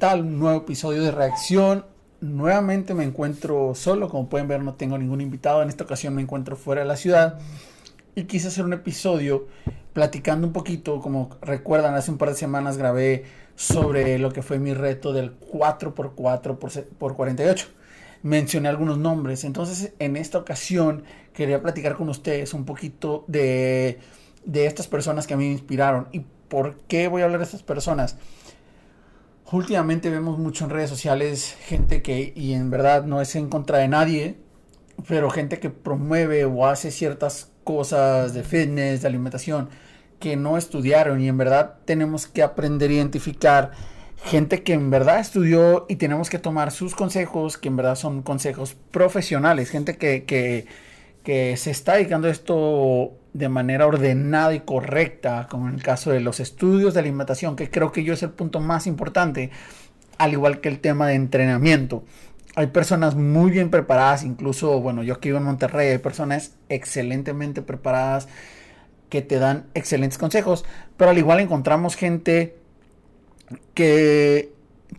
tal? Un nuevo episodio de reacción. Nuevamente me encuentro solo, como pueden ver no tengo ningún invitado. En esta ocasión me encuentro fuera de la ciudad y quise hacer un episodio platicando un poquito, como recuerdan, hace un par de semanas grabé sobre lo que fue mi reto del 4x4 por 48. Mencioné algunos nombres, entonces en esta ocasión quería platicar con ustedes un poquito de, de estas personas que a mí me inspiraron. ¿Y por qué voy a hablar de estas personas? Últimamente vemos mucho en redes sociales gente que, y en verdad no es en contra de nadie, pero gente que promueve o hace ciertas cosas de fitness, de alimentación, que no estudiaron. Y en verdad tenemos que aprender a identificar gente que en verdad estudió y tenemos que tomar sus consejos, que en verdad son consejos profesionales, gente que, que, que se está dedicando a esto de manera ordenada y correcta, como en el caso de los estudios de alimentación, que creo que yo es el punto más importante, al igual que el tema de entrenamiento. Hay personas muy bien preparadas, incluso, bueno, yo aquí vivo en Monterrey, hay personas excelentemente preparadas que te dan excelentes consejos, pero al igual encontramos gente que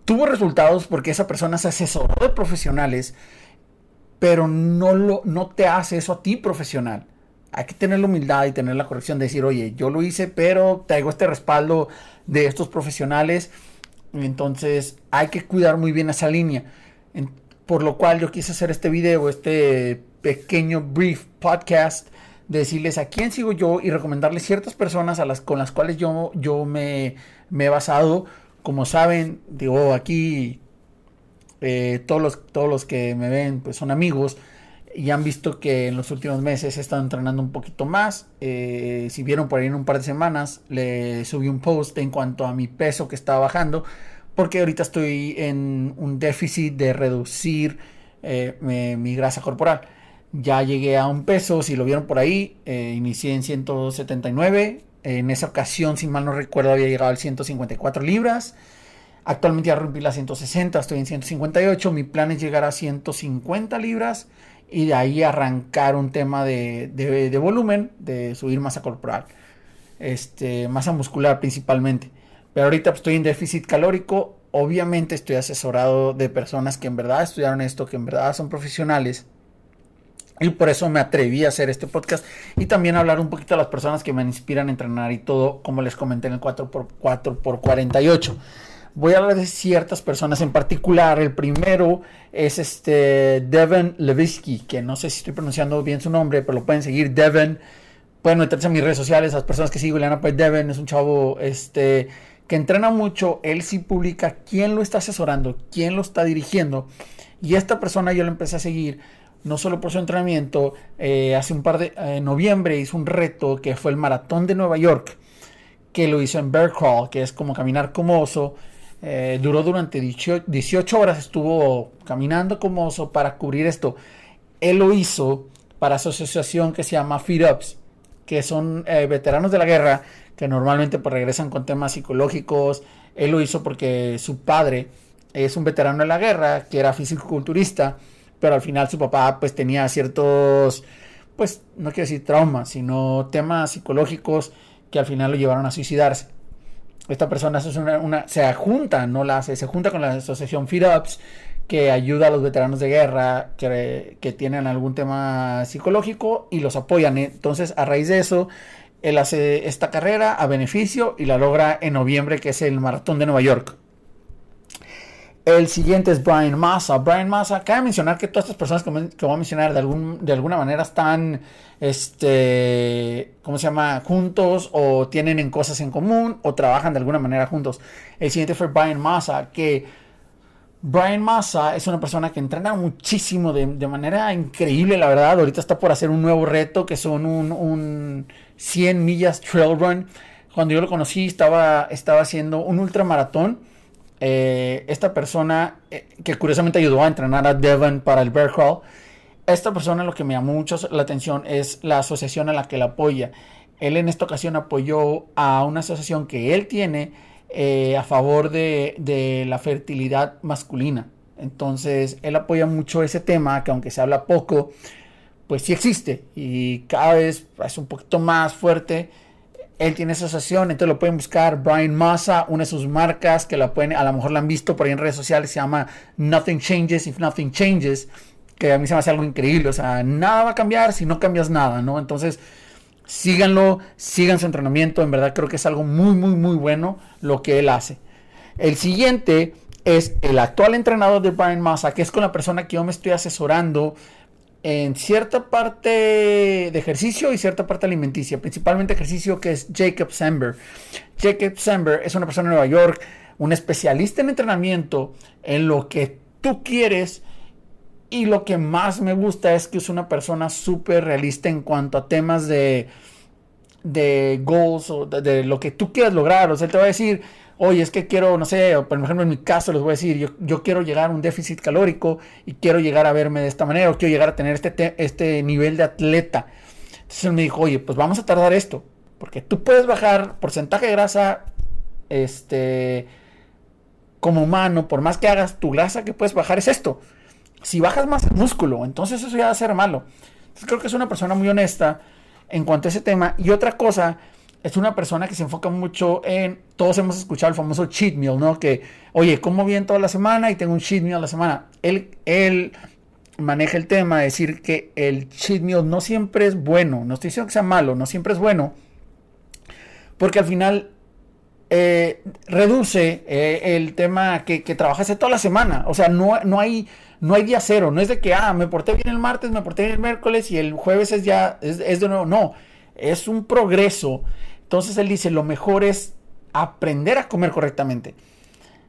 tuvo resultados porque esa persona se asesoró de profesionales, pero no, lo, no te hace eso a ti profesional hay que tener la humildad y tener la corrección de decir, oye, yo lo hice, pero traigo este respaldo de estos profesionales. Entonces hay que cuidar muy bien esa línea. por lo cual yo quise hacer este video, este pequeño brief podcast, de decirles a quién sigo yo y recomendarles ciertas personas a las, con las cuales yo, yo me, he basado. Como saben, digo, aquí eh, todos, los, todos los que me ven pues son amigos y han visto que en los últimos meses he estado entrenando un poquito más. Eh, si vieron por ahí en un par de semanas, le subí un post en cuanto a mi peso que estaba bajando, porque ahorita estoy en un déficit de reducir eh, mi, grasa corporal. Ya llegué a un peso, si lo vieron por ahí, eh, inicié en 179. En esa ocasión, si mal no recuerdo, había llegado al 154 libras. Actualmente ya rompí las 160, estoy en 158. Mi plan es llegar a 150 libras y de ahí arrancar un tema de, de, volumen, de subir masa corporal, este, masa muscular principalmente. Pero ahorita pues, estoy en déficit calórico, obviamente estoy asesorado de personas que en verdad estudiaron esto, que en verdad son profesionales. Y por eso me atreví a hacer este podcast y también hablar un poquito a las personas que me inspiran a entrenar y todo, como les comenté en el 4x4 por 48 voy a hablar de ciertas personas en particular. El primero es este Devin Levitsky, que no sé si estoy pronunciando bien su nombre, pero lo pueden seguir. Devin, pueden meterse en mis redes sociales, las personas que sigo le pues Devin es un chavo este, que entrena mucho. Él sí publica quién lo está asesorando, quién lo está dirigiendo. Y esta persona yo lo empecé a seguir no solo por su entrenamiento, eh, hace un par de eh, noviembre hizo un reto que fue el maratón de Nueva York, que lo hizo en Bear Crawl, que es como caminar como oso, eh, duró durante 18, horas, estuvo caminando como oso para cubrir esto. Él lo hizo para asociación que se llama Feed Ups, que son eh, veteranos de la guerra que normalmente pues, regresan con temas psicológicos. Él lo hizo porque su padre es un veterano de la guerra, que era físico-culturista, pero al final su papá pues tenía ciertos, pues no quiero decir traumas, sino temas psicológicos que al final lo llevaron a suicidarse esta persona es una, se junta, no la hace, se junta con la asociación Feed Ups, que ayuda a los veteranos de guerra que, que, tienen algún tema psicológico y los apoyan. Entonces, a raíz de eso, él hace esta carrera a beneficio y la logra en noviembre, que es el Maratón de Nueva York. El siguiente es Brian Massa. Brian Massa, cabe mencionar que todas estas personas que, voy a mencionar de, algún, de alguna manera están, este, ¿cómo se llama? Juntos o tienen en cosas en común o trabajan de alguna manera juntos. El siguiente fue Brian Massa, que Brian Massa es una persona que entrena muchísimo de, manera increíble, la verdad. Ahorita está por hacer un nuevo reto que son un, un 100 millas trail run. Cuando yo lo conocí estaba, estaba haciendo un ultramaratón eh, esta persona eh, que curiosamente ayudó a entrenar a Devon para el Bear Crawl, esta persona lo que me llamó mucho la atención es la asociación a la que él apoya. Él en esta ocasión apoyó a una asociación que él tiene eh, a favor de, de, la fertilidad masculina. Entonces, él apoya mucho ese tema, que aunque se habla poco, pues sí existe y cada vez es un poquito más fuerte Él tiene esa asociación, entonces lo pueden buscar. Brian Massa, una de sus marcas que la pueden, a lo mejor la han visto por ahí en redes sociales, se llama Nothing Changes If Nothing Changes, que a mí se me hace algo increíble. O sea, nada va a cambiar si no cambias nada, ¿no? Entonces, síganlo, sigan su entrenamiento. En verdad creo que es algo muy, muy, muy bueno lo que él hace. El siguiente es el actual entrenador de Brian Massa, que es con la persona que yo me estoy asesorando en cierta parte de ejercicio y cierta parte alimenticia, principalmente ejercicio que es Jacob Sember. Jacob Sember es una persona de Nueva York, un especialista en entrenamiento, en lo que tú quieres y lo que más me gusta es que es una persona súper realista en cuanto a temas de, de goals o de, de, lo que tú quieras lograr. O sea, él te va a decir, oye, es que quiero, no sé, por ejemplo en mi caso les voy a decir, yo, yo, quiero llegar a un déficit calórico y quiero llegar a verme de esta manera o quiero llegar a tener este, este nivel de atleta. Entonces me dijo, oye, pues vamos a tardar esto, porque tú puedes bajar porcentaje de grasa, este, como humano, por más que hagas tu grasa que puedes bajar es esto. Si bajas más el músculo, entonces eso ya va a ser malo. Entonces creo que es una persona muy honesta en cuanto a ese tema. Y otra cosa es una persona que se enfoca mucho en, todos hemos escuchado el famoso cheat meal, ¿no? Que, oye, como bien toda la semana y tengo un cheat meal a la semana. Él, él maneja el tema de decir que el cheat meal no siempre es bueno, no estoy diciendo que sea malo, no siempre es bueno, porque al final eh, reduce eh, el tema que, que toda la semana, o sea, no, no hay... No hay día cero, no es de que, ah, me porté bien el martes, me porté bien el miércoles y el jueves es ya, es, es de nuevo. No, es un progreso entonces él dice, lo mejor es aprender a comer correctamente.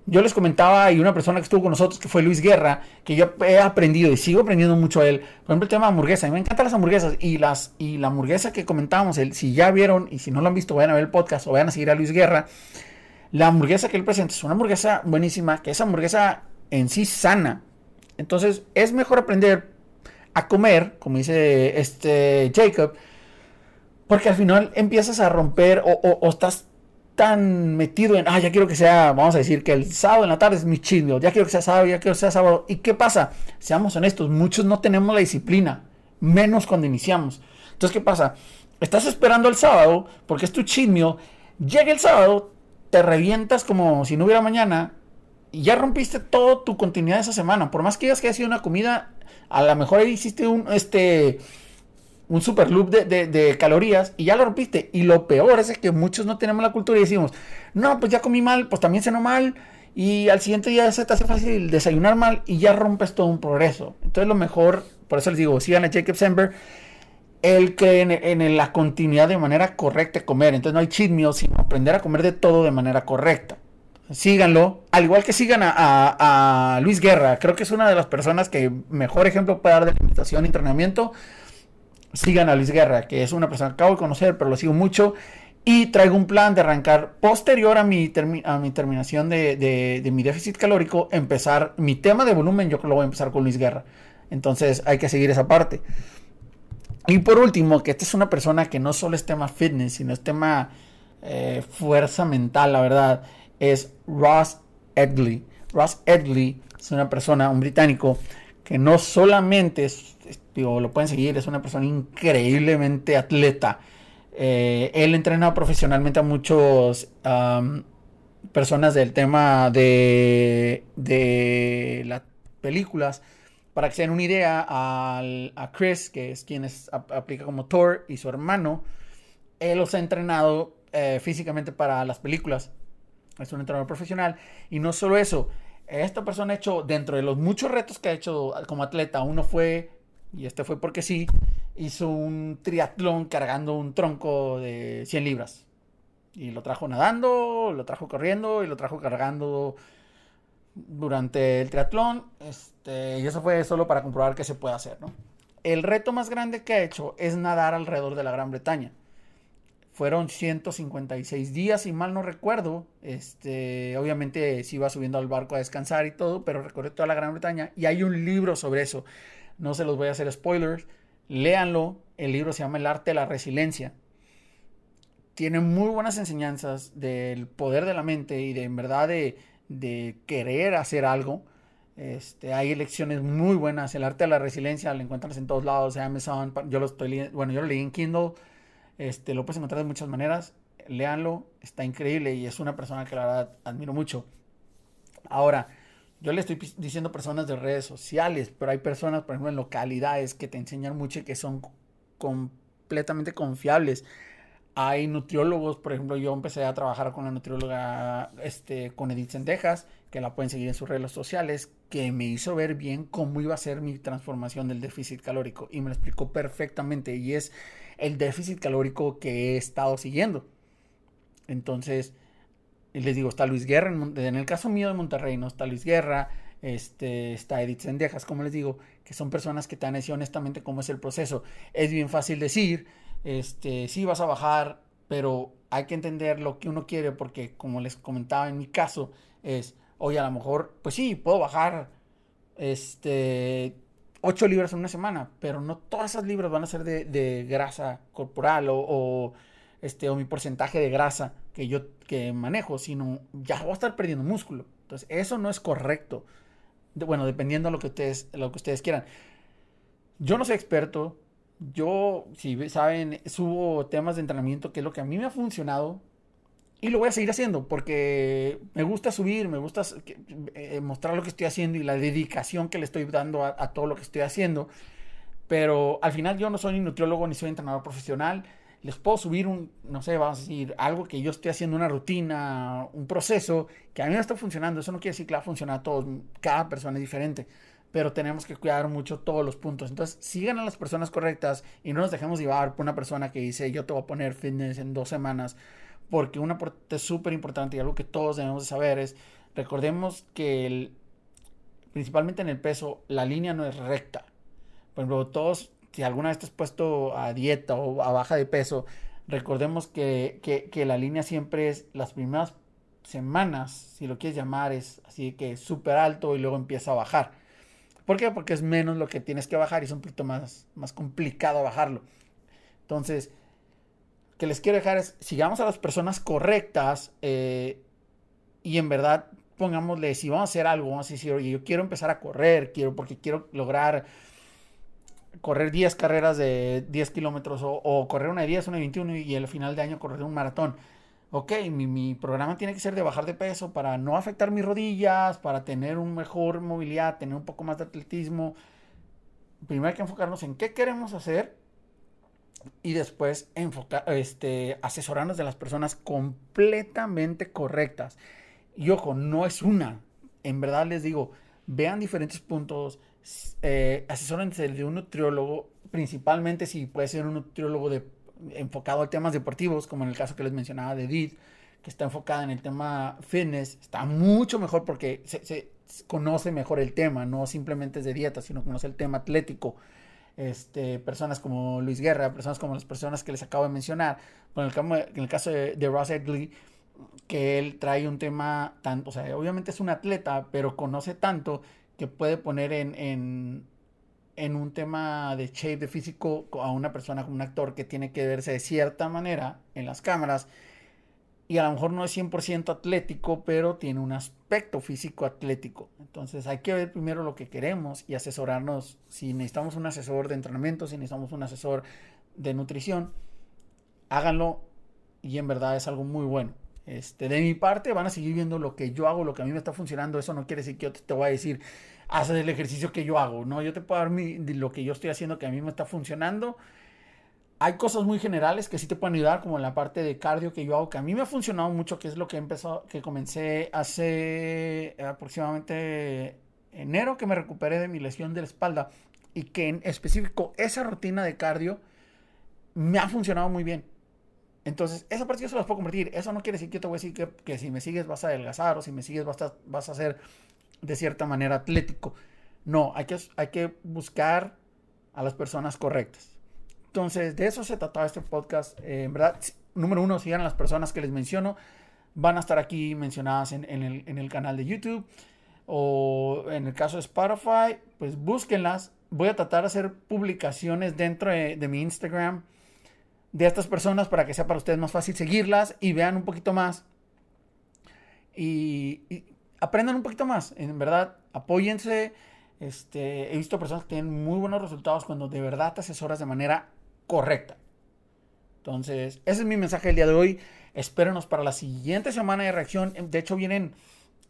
Yo les comentaba y una persona que estuvo con nosotros, que fue Luis Guerra, que yo he aprendido y sigo aprendiendo mucho a él. Por ejemplo, el tema de hamburguesa. A mí me encantan las hamburguesas y, las, y la hamburguesa que comentábamos, él, si ya vieron y si no lo han visto, vayan a ver el podcast o vayan a seguir a Luis Guerra. La hamburguesa que él presenta es una hamburguesa buenísima, que es hamburguesa en sí sana. Entonces es mejor aprender a comer, como dice este Jacob, porque al final empiezas a romper o, estás tan metido en, ah, ya quiero que sea, vamos a decir que el sábado en la tarde es mi chisme, ya quiero que sea sábado, ya quiero que sea sábado. ¿Y qué pasa? Seamos honestos, muchos no tenemos la disciplina, menos cuando iniciamos. Entonces, ¿qué pasa? Estás esperando el sábado porque es tu chisme, llega el sábado, te revientas como si no hubiera mañana y ya rompiste toda tu continuidad esa semana. Por más que digas que haya sido una comida, a lo mejor hiciste un, este, un super loop de, calorías y ya lo rompiste. Y lo peor es que muchos no tenemos la cultura y decimos, no, pues ya comí mal, pues también cenó mal. Y al siguiente día se te hace fácil desayunar mal y ya rompes todo un progreso. Entonces lo mejor, por eso les digo, sigan a Jacob Sember. Él cree en, la continuidad de manera correcta comer. Entonces no hay cheat meal, sino aprender a comer de todo de manera correcta. Síganlo. Al igual que sigan a, a Luis Guerra. Creo que es una de las personas que mejor ejemplo puede dar de alimentación y entrenamiento sigan a Luis Guerra, que es una persona que acabo de conocer, pero lo sigo mucho. Y traigo un plan de arrancar posterior a mi, a mi terminación de, mi déficit calórico, empezar mi tema de volumen, yo lo voy a empezar con Luis Guerra. Entonces hay que seguir esa parte. Y por último, que esta es una persona que no solo es tema fitness, sino es tema eh, fuerza mental, la verdad, es Ross Edgley. Ross Edgley es una persona, un británico, que no solamente es digo, lo pueden seguir, es una persona increíblemente atleta. Eh, él entrena profesionalmente a muchos personas del tema de, de las películas. Para que se den una idea, a Chris, que es quien aplica como Thor, y su hermano, él los ha entrenado eh, físicamente para las películas. Es un entrenador profesional. Y no solo eso, esta persona ha hecho, dentro de los muchos retos que ha hecho como atleta, uno fue y este fue porque sí, hizo un triatlón cargando un tronco de 100 libras. Y lo trajo nadando, lo trajo corriendo y lo trajo cargando durante el triatlón. Este, y eso fue solo para comprobar que se puede hacer, ¿no? El reto más grande que ha hecho es nadar alrededor de la Gran Bretaña. Fueron 156 días, si mal no recuerdo. Este, obviamente sí iba subiendo al barco a descansar y todo, pero recorrió toda la Gran Bretaña. Y hay un libro sobre eso. No se los voy a hacer spoilers. Léanlo. El libro se llama El arte de la resiliencia. Tiene muy buenas enseñanzas del poder de la mente y de en verdad de, querer hacer algo. Este, hay lecciones muy buenas. El arte de la resiliencia lo encuentras en todos lados, en Amazon. Yo lo estoy bueno, yo lo leí en Kindle. Este, lo puedes encontrar de muchas maneras. léanlo, está increíble y es una persona que la verdad admiro mucho. Ahora, yo le estoy diciendo personas de redes sociales, pero hay personas, por ejemplo, en localidades que te enseñan mucho y que son completamente confiables. Hay nutriólogos, por ejemplo, yo empecé a trabajar con la nutrióloga este, con Edith Sendejas, que la pueden seguir en sus redes sociales, que me hizo ver bien cómo iba a ser mi transformación del déficit calórico y me lo explicó perfectamente y es el déficit calórico que he estado siguiendo. Entonces, les digo, está Luis Guerra, en, el caso mío de Monterrey, ¿no? Está Luis Guerra, este, está Edith Sendejas, como les digo, que son personas que te han hecho honestamente cómo es el proceso. Es bien fácil decir, este, sí vas a bajar, pero hay que entender lo que uno quiere, porque como les comentaba en mi caso, es, oye, a lo mejor, pues sí, puedo bajar, este, 8 libras en una semana, pero no todas esas libras van a ser de, grasa corporal o este, o mi porcentaje de grasa que yo que manejo, sino ya voy a estar perdiendo músculo. Entonces, eso no es correcto. bueno, dependiendo de lo que ustedes, lo que ustedes quieran. Yo no soy experto. Yo, si saben, subo temas de entrenamiento, que es lo que a mí me ha funcionado. Y lo voy a seguir haciendo porque me gusta subir, me gusta eh, mostrar lo que estoy haciendo y la dedicación que le estoy dando a, a todo lo que estoy haciendo. Pero al final yo no soy ni nutriólogo ni soy entrenador profesional les puedo subir un, no sé, vamos a decir, algo que yo estoy haciendo una rutina, un proceso que a mí me está funcionando. Eso no quiere decir que va a funcionar a todos, cada persona es diferente, pero tenemos que cuidar mucho todos los puntos. Entonces, sigan a las personas correctas y no nos dejemos llevar por una persona que dice, yo te voy a poner fitness en dos semanas, porque una parte súper importante y algo que todos debemos de saber es, recordemos que el, principalmente en el peso, la línea no es recta. Por ejemplo, todos si alguna vez te has puesto a dieta o a baja de peso, recordemos que, la línea siempre es las primeras semanas, si lo quieres llamar, es así que súper alto y luego empieza a bajar. ¿Por qué? Porque es menos lo que tienes que bajar y es un poquito más, más complicado bajarlo. Entonces, que les quiero dejar es, sigamos a las personas correctas eh, y en verdad pongámosle, si vamos a hacer algo, vamos a decir, oye, yo quiero empezar a correr, quiero, porque quiero lograr correr 10 carreras de 10 kilómetros o, correr una de 10, una de 21 y al final de año correr un maratón. Ok, mi, programa tiene que ser de bajar de peso para no afectar mis rodillas, para tener un mejor movilidad, tener un poco más de atletismo. Primero hay que enfocarnos en qué queremos hacer y después enfocar, este, asesorarnos de las personas completamente correctas. Y ojo, no es una. En verdad les digo, vean diferentes puntos, eh, asesórense de un nutriólogo, principalmente si puede ser un nutriólogo de, enfocado a temas deportivos, como en el caso que les mencionaba de Edith, que está enfocada en el tema fitness, está mucho mejor porque se, conoce mejor el tema, no simplemente es de dieta, sino conoce el tema atlético. Este, personas como Luis Guerra, personas como las personas que les acabo de mencionar, en el, caso de, de Ross Edgley, que él trae un tema tanto, o sea, obviamente es un atleta, pero conoce tanto que puede poner en, en, un tema de shape, de físico, a una persona como un actor que tiene que verse de cierta manera en las cámaras. Y a lo mejor no es 100% atlético, pero tiene un aspecto físico atlético. Entonces hay que ver primero lo que queremos y asesorarnos. Si necesitamos un asesor de entrenamiento, si necesitamos un asesor de nutrición, háganlo y en verdad es algo muy bueno. Este, de mi parte, van a seguir viendo lo que yo hago, lo que a mí me está funcionando. Eso no quiere decir que yo te, voy a decir, haz el ejercicio que yo hago. No, yo te puedo dar lo que yo estoy haciendo que a mí me está funcionando. Hay cosas muy generales que sí te pueden ayudar, como la parte de cardio que yo hago, que a mí me ha funcionado mucho, que es lo que empezó, que comencé hace aproximadamente enero que me recuperé de mi lesión de la espalda y que en específico esa rutina de cardio me ha funcionado muy bien. Entonces, esa parte yo se las puedo convertir. Eso no quiere decir que yo te voy a decir que, si me sigues vas a adelgazar o si me sigues vas a, ser de cierta manera atlético. No, hay que, hay que buscar a las personas correctas. Entonces, de eso se trataba este podcast. Eh, en verdad, número uno, sigan a las personas que les menciono. Van a estar aquí mencionadas en, el, canal de YouTube. O en el caso de Spotify, pues búsquenlas. Voy a tratar de hacer publicaciones dentro de, de mi Instagram de estas personas para que sea para ustedes más fácil seguirlas y vean un poquito más y, aprendan un poquito más. En verdad, apóyense. Este, he visto personas que tienen muy buenos resultados cuando de verdad te asesoras de manera correcta. Entonces, ese es mi mensaje del día de hoy. Espérenos para la siguiente semana de reacción. De hecho, vienen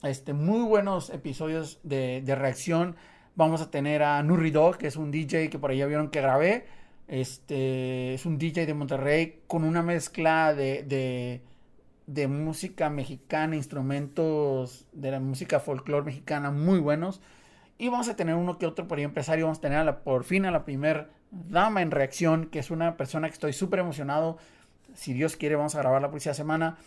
este, muy buenos episodios de, de reacción. Vamos a tener a Nurri Dog, que es un DJ que por ahí ya vieron que grabé. Este es un DJ de Monterrey con una mezcla de, de, música mexicana, instrumentos de la música folclore mexicana muy buenos. Y vamos a tener uno que otro por ahí empresario. Vamos a tener por fin a la primer dama en reacción, que es una persona que estoy súper emocionado. Si Dios quiere, vamos a grabar la próxima semana.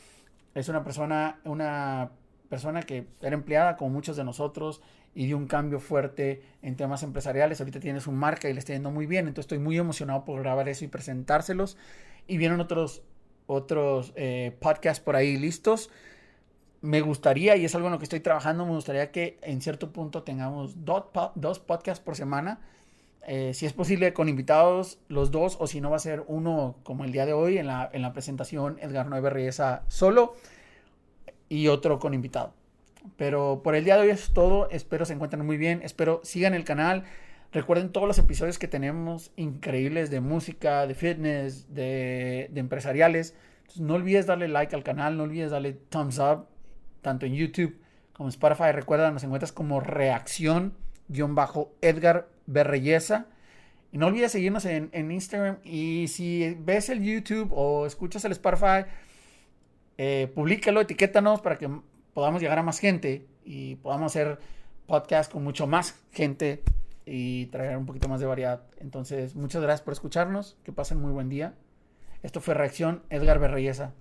Es una persona, una persona que era empleada como muchos de nosotros y dio un cambio fuerte en temas empresariales. Ahorita tiene su marca y le está yendo muy bien. Entonces estoy muy emocionado por grabar eso y presentárselos. Y vienen otros, otros eh, podcasts por ahí listos. Me gustaría, y es algo en lo que estoy trabajando, me gustaría que en cierto punto tengamos dos, dos podcasts por semana. Eh, si es posible con invitados los dos o si no va a ser uno como el día de hoy en la, en la presentación Edgar Nueve Riesa solo y otro con invitado. Pero por el día de hoy es todo. Espero se encuentren muy bien. Espero sigan el canal. Recuerden todos los episodios que tenemos increíbles de música, de fitness, de, empresariales. Entonces, no olvides darle like al canal, no olvides darle thumbs up, tanto en YouTube como en Spotify. Recuerda, nos encuentras como reacción-edgar Berreyesa. Y no olvides seguirnos en, en, Instagram. Y si ves el YouTube o escuchas el Spotify, eh, publícalo, etiquétanos para que podamos llegar a más gente y podamos hacer podcast con mucho más gente y traer un poquito más de variedad. Entonces, muchas gracias por escucharnos. Que pasen muy buen día. Esto fue Reacción Edgar Berreyesa.